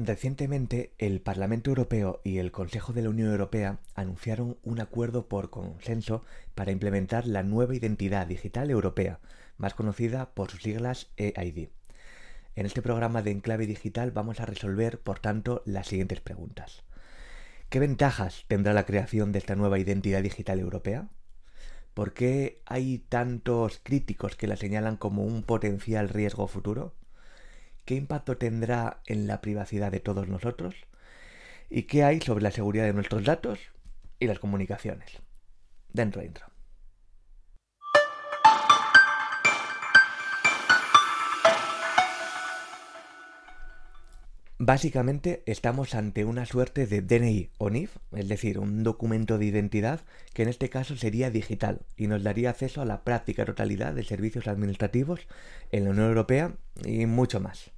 Recientemente, el Parlamento Europeo y el Consejo de la Unión Europea anunciaron un acuerdo por consenso para implementar la nueva identidad digital europea, más conocida por sus siglas EID. En este programa de Enclave Digital vamos a resolver, por tanto, las siguientes preguntas. ¿Qué ventajas tendrá la creación de esta nueva identidad digital europea? ¿Por qué hay tantos críticos que la señalan como un potencial riesgo futuro? ¿Qué impacto tendrá en la privacidad de todos nosotros? ¿Y qué hay sobre la seguridad de nuestros datos y las comunicaciones? Dentro intro. Básicamente estamos ante una suerte de DNI o NIF, es decir, un documento de identidad que en este caso sería digital y nos daría acceso a la práctica totalidad de servicios administrativos en la Unión Europea y mucho más.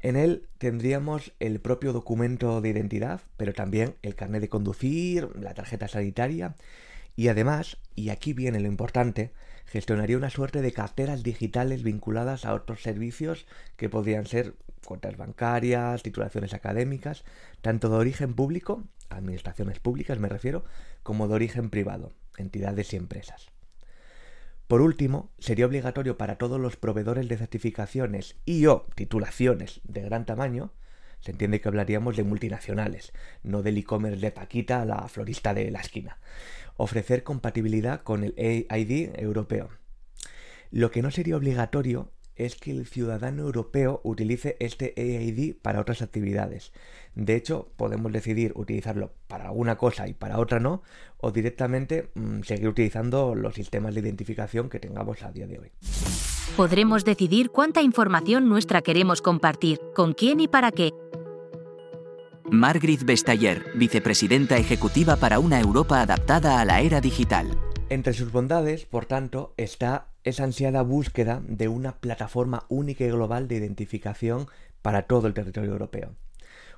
En él tendríamos el propio documento de identidad, pero también el carnet de conducir, la tarjeta sanitaria y además, y aquí viene lo importante, gestionaría una suerte de carteras digitales vinculadas a otros servicios que podrían ser cuentas bancarias, titulaciones académicas, tanto de origen público, administraciones públicas me refiero, como de origen privado, entidades y empresas. Por último, sería obligatorio para todos los proveedores de certificaciones y o titulaciones de gran tamaño, se entiende que hablaríamos de multinacionales, no del e-commerce de Paquita, la florista de la esquina, ofrecer compatibilidad con el EID europeo. Lo que no sería obligatorio es que el ciudadano europeo utilice este EID para otras actividades. De hecho, podemos decidir utilizarlo para alguna cosa y para otra no, o directamente mm, seguir utilizando los sistemas de identificación que tengamos a día de hoy. Podremos decidir cuánta información nuestra queremos compartir, con quién y para qué. Margrit Vestager, vicepresidenta ejecutiva para una Europa adaptada a la era digital. Entre sus bondades, por tanto, está esa ansiada búsqueda de una plataforma única y global de identificación para todo el territorio europeo.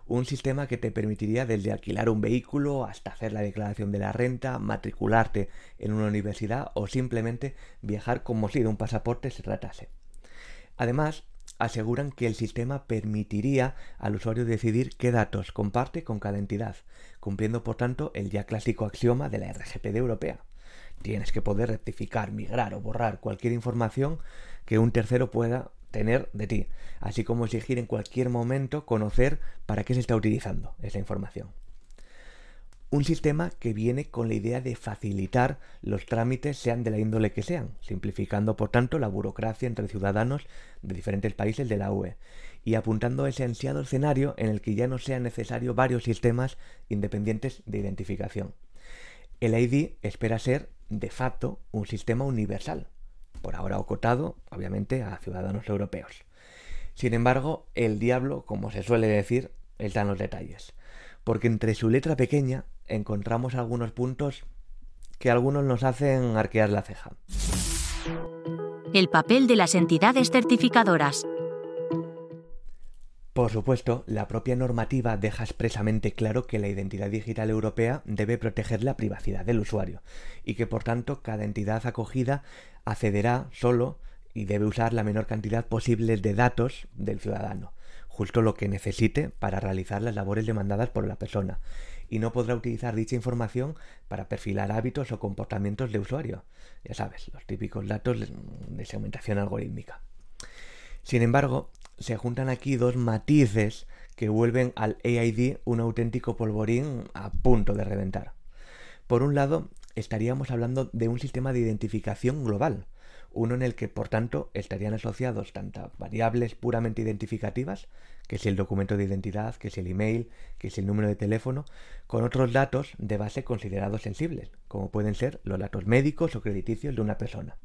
Un sistema que te permitiría desde alquilar un vehículo hasta hacer la declaración de la renta, matricularte en una universidad o simplemente viajar como si de un pasaporte se tratase. Además, aseguran que el sistema permitiría al usuario decidir qué datos comparte con cada entidad, cumpliendo por tanto el ya clásico axioma de la RGPD europea tienes que poder rectificar, migrar o borrar cualquier información que un tercero pueda tener de ti, así como exigir en cualquier momento conocer para qué se está utilizando esa información. Un sistema que viene con la idea de facilitar los trámites sean de la índole que sean, simplificando por tanto la burocracia entre ciudadanos de diferentes países de la UE y apuntando ese ansiado escenario en el que ya no sean necesarios varios sistemas independientes de identificación. El ID espera ser de facto un sistema universal, por ahora acotado, obviamente, a ciudadanos europeos. Sin embargo, el diablo, como se suele decir, está en los detalles, porque entre su letra pequeña encontramos algunos puntos que algunos nos hacen arquear la ceja. El papel de las entidades certificadoras. Por supuesto, la propia normativa deja expresamente claro que la identidad digital europea debe proteger la privacidad del usuario y que por tanto cada entidad acogida accederá solo y debe usar la menor cantidad posible de datos del ciudadano, justo lo que necesite para realizar las labores demandadas por la persona, y no podrá utilizar dicha información para perfilar hábitos o comportamientos de usuario. Ya sabes, los típicos datos de segmentación algorítmica. Sin embargo, se juntan aquí dos matices que vuelven al AID un auténtico polvorín a punto de reventar. Por un lado, estaríamos hablando de un sistema de identificación global, uno en el que, por tanto, estarían asociados tantas variables puramente identificativas, que es el documento de identidad, que es el email, que es el número de teléfono, con otros datos de base considerados sensibles, como pueden ser los datos médicos o crediticios de una persona.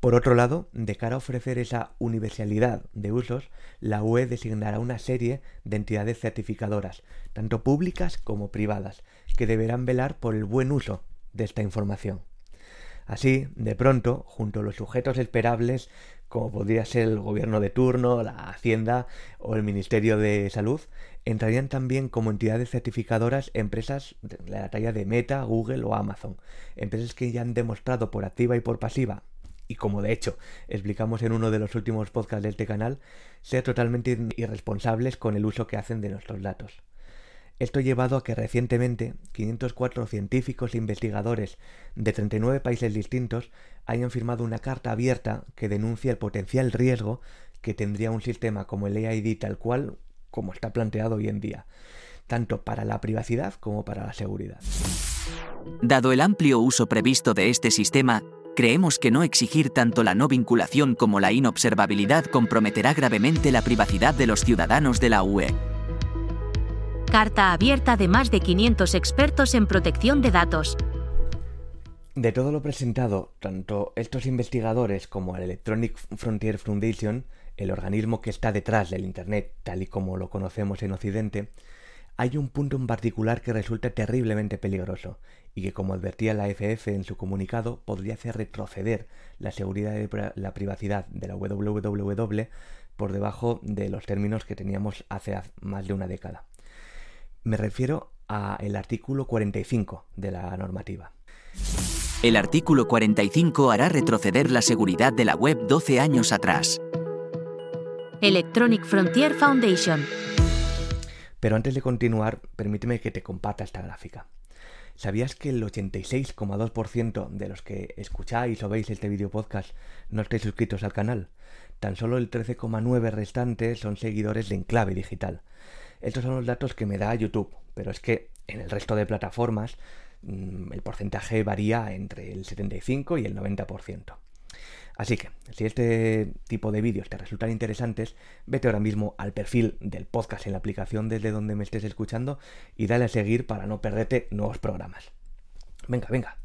Por otro lado, de cara a ofrecer esa universalidad de usos, la UE designará una serie de entidades certificadoras, tanto públicas como privadas, que deberán velar por el buen uso de esta información. Así, de pronto, junto a los sujetos esperables, como podría ser el gobierno de turno, la Hacienda o el Ministerio de Salud, entrarían también como entidades certificadoras empresas de la talla de Meta, Google o Amazon, empresas que ya han demostrado por activa y por pasiva y como de hecho explicamos en uno de los últimos podcasts de este canal, ser totalmente irresponsables con el uso que hacen de nuestros datos. Esto ha llevado a que recientemente 504 científicos e investigadores de 39 países distintos hayan firmado una carta abierta que denuncia el potencial riesgo que tendría un sistema como el EID tal cual como está planteado hoy en día, tanto para la privacidad como para la seguridad. Dado el amplio uso previsto de este sistema, creemos que no exigir tanto la no vinculación como la inobservabilidad comprometerá gravemente la privacidad de los ciudadanos de la UE. Carta abierta de más de 500 expertos en protección de datos. De todo lo presentado, tanto estos investigadores como el Electronic Frontier Foundation, el organismo que está detrás del Internet tal y como lo conocemos en Occidente, hay un punto en particular que resulta terriblemente peligroso y que, como advertía la FF en su comunicado, podría hacer retroceder la seguridad y la privacidad de la WWW por debajo de los términos que teníamos hace más de una década. Me refiero al artículo 45 de la normativa. El artículo 45 hará retroceder la seguridad de la web 12 años atrás. Electronic Frontier Foundation. Pero antes de continuar, permíteme que te comparta esta gráfica. ¿Sabías que el 86,2% de los que escucháis o veis este video podcast no estáis suscritos al canal? Tan solo el 13,9% restante son seguidores de Enclave Digital. Estos son los datos que me da YouTube, pero es que en el resto de plataformas mm, el porcentaje varía entre el 75 y el 90%. Así que, si este tipo de vídeos te resultan interesantes, vete ahora mismo al perfil del podcast en la aplicación desde donde me estés escuchando y dale a seguir para no perderte nuevos programas. Venga, venga,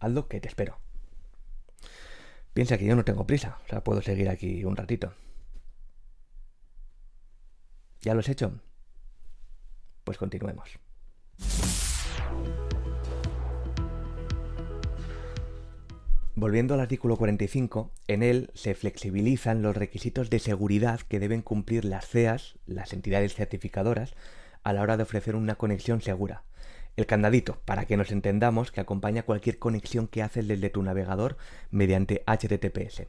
hazlo que te espero. Piensa que yo no tengo prisa, o sea, puedo seguir aquí un ratito. ¿Ya lo has hecho? Pues continuemos. Volviendo al artículo 45, en él se flexibilizan los requisitos de seguridad que deben cumplir las CEAS, las entidades certificadoras, a la hora de ofrecer una conexión segura. El candadito, para que nos entendamos, que acompaña cualquier conexión que haces desde tu navegador mediante HTTPS.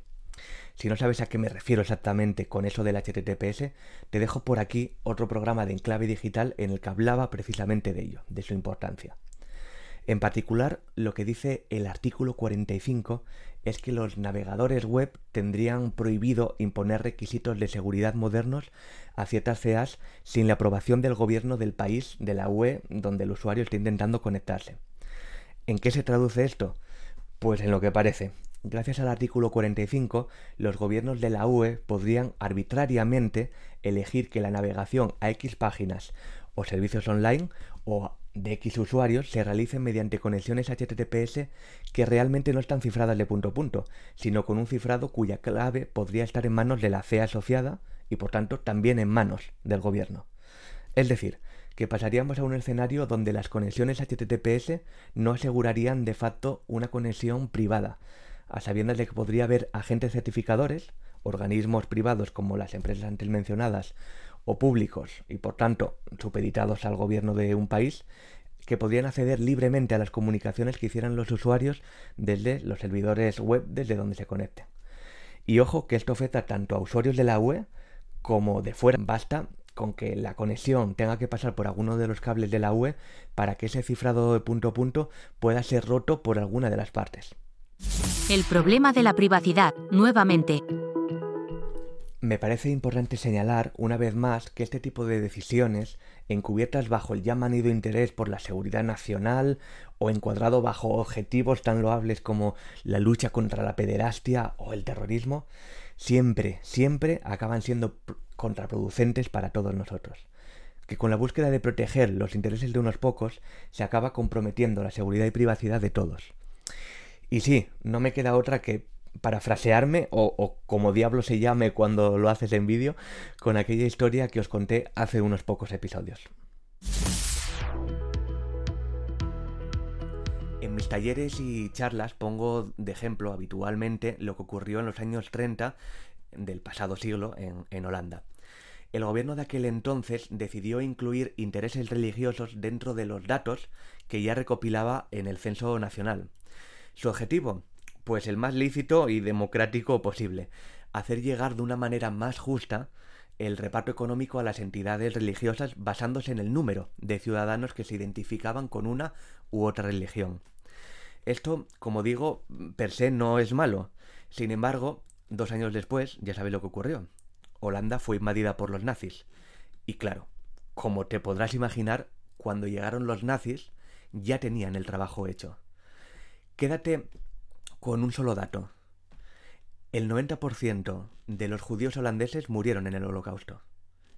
Si no sabes a qué me refiero exactamente con eso del HTTPS, te dejo por aquí otro programa de enclave digital en el que hablaba precisamente de ello, de su importancia. En particular, lo que dice el artículo 45 es que los navegadores web tendrían prohibido imponer requisitos de seguridad modernos a ciertas CEAs sin la aprobación del gobierno del país de la UE donde el usuario está intentando conectarse. ¿En qué se traduce esto? Pues en lo que parece, Gracias al artículo 45, los gobiernos de la UE podrían arbitrariamente elegir que la navegación a X páginas o servicios online o de X usuarios se realice mediante conexiones HTTPS que realmente no están cifradas de punto a punto, sino con un cifrado cuya clave podría estar en manos de la CEA asociada y por tanto también en manos del gobierno. Es decir, que pasaríamos a un escenario donde las conexiones HTTPS no asegurarían de facto una conexión privada, a sabiendas de que podría haber agentes certificadores, organismos privados como las empresas antes mencionadas o públicos y por tanto supeditados al gobierno de un país, que podrían acceder libremente a las comunicaciones que hicieran los usuarios desde los servidores web desde donde se conecten. Y ojo que esto afecta tanto a usuarios de la UE como de fuera. Basta con que la conexión tenga que pasar por alguno de los cables de la UE para que ese cifrado de punto a punto pueda ser roto por alguna de las partes. El problema de la privacidad, nuevamente. Me parece importante señalar una vez más que este tipo de decisiones, encubiertas bajo el ya manido interés por la seguridad nacional o encuadrado bajo objetivos tan loables como la lucha contra la pederastia o el terrorismo, siempre, siempre acaban siendo contraproducentes para todos nosotros. Que con la búsqueda de proteger los intereses de unos pocos se acaba comprometiendo la seguridad y privacidad de todos. Y sí, no me queda otra que parafrasearme o, o, como diablo se llame cuando lo haces en vídeo con aquella historia que os conté hace unos pocos episodios. En mis talleres y charlas pongo de ejemplo habitualmente lo que ocurrió en los años 30 del pasado siglo en, en Holanda. El gobierno de aquel entonces decidió incluir intereses religiosos dentro de los datos que ya recopilaba en el censo nacional. Su objetivo, Pues el más lícito y democrático posible. Hacer llegar de una manera más justa el reparto económico a las entidades religiosas basándose en el número de ciudadanos que se identificaban con una u otra religión. Esto, como digo, per se no es malo. Sin embargo, dos años después, ya sabéis lo que ocurrió. Holanda fue invadida por los nazis. Y claro, como te podrás imaginar, cuando llegaron los nazis, ya tenían el trabajo hecho. Quédate con un solo dato. El 90% de los judíos holandeses murieron en el holocausto.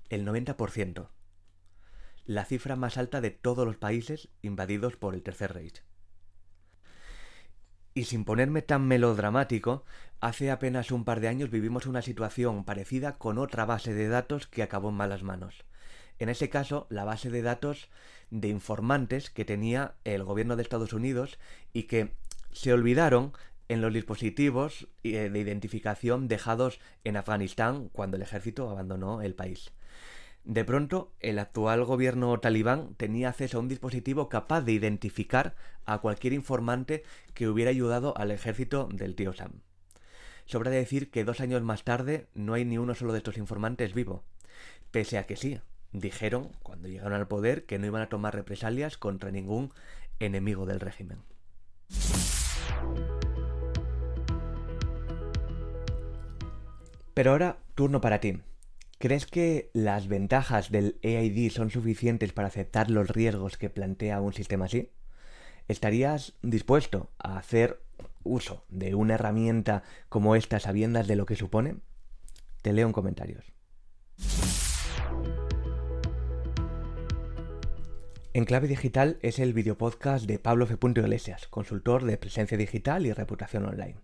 El 90%. La cifra más alta de todos los países invadidos por el Tercer Reich. Y sin ponerme tan melodramático, hace apenas un par de años vivimos una situación parecida con otra base de datos que acabó en malas manos. En ese caso, la base de datos de informantes que tenía el gobierno de Estados Unidos y que se olvidaron en los dispositivos eh, de identificación dejados en Afganistán cuando el ejército abandonó el país. De pronto, el actual gobierno talibán tenía acceso a un dispositivo capaz de identificar a cualquier informante que hubiera ayudado al ejército del tío Sam. Sobra decir que dos años más tarde no hay ni uno solo de estos informantes vivo, pese a que sí, dijeron, cuando llegaron al poder, que no iban a tomar represalias contra ningún enemigo del régimen. Pero ahora, turno para ti. ¿Crees que las ventajas del EID son suficientes para aceptar los riesgos que plantea un sistema así? ¿Estarías dispuesto a hacer uso de una herramienta como esta sabiendas de lo que supone? Te leo en comentarios. En Clave Digital es el videopodcast de Pablo F. Iglesias, consultor de presencia digital y reputación online.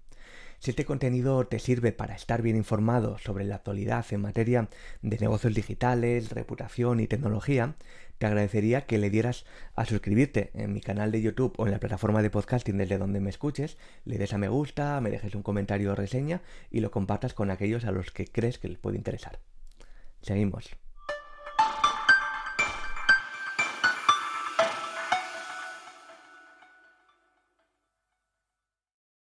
Si este contenido te sirve para estar bien informado sobre la actualidad en materia de negocios digitales, reputación y tecnología, te agradecería que le dieras a suscribirte en mi canal de YouTube o en la plataforma de podcasting desde donde me escuches, le des a me gusta, me dejes un comentario o reseña y lo compartas con aquellos a los que crees que les puede interesar. Seguimos.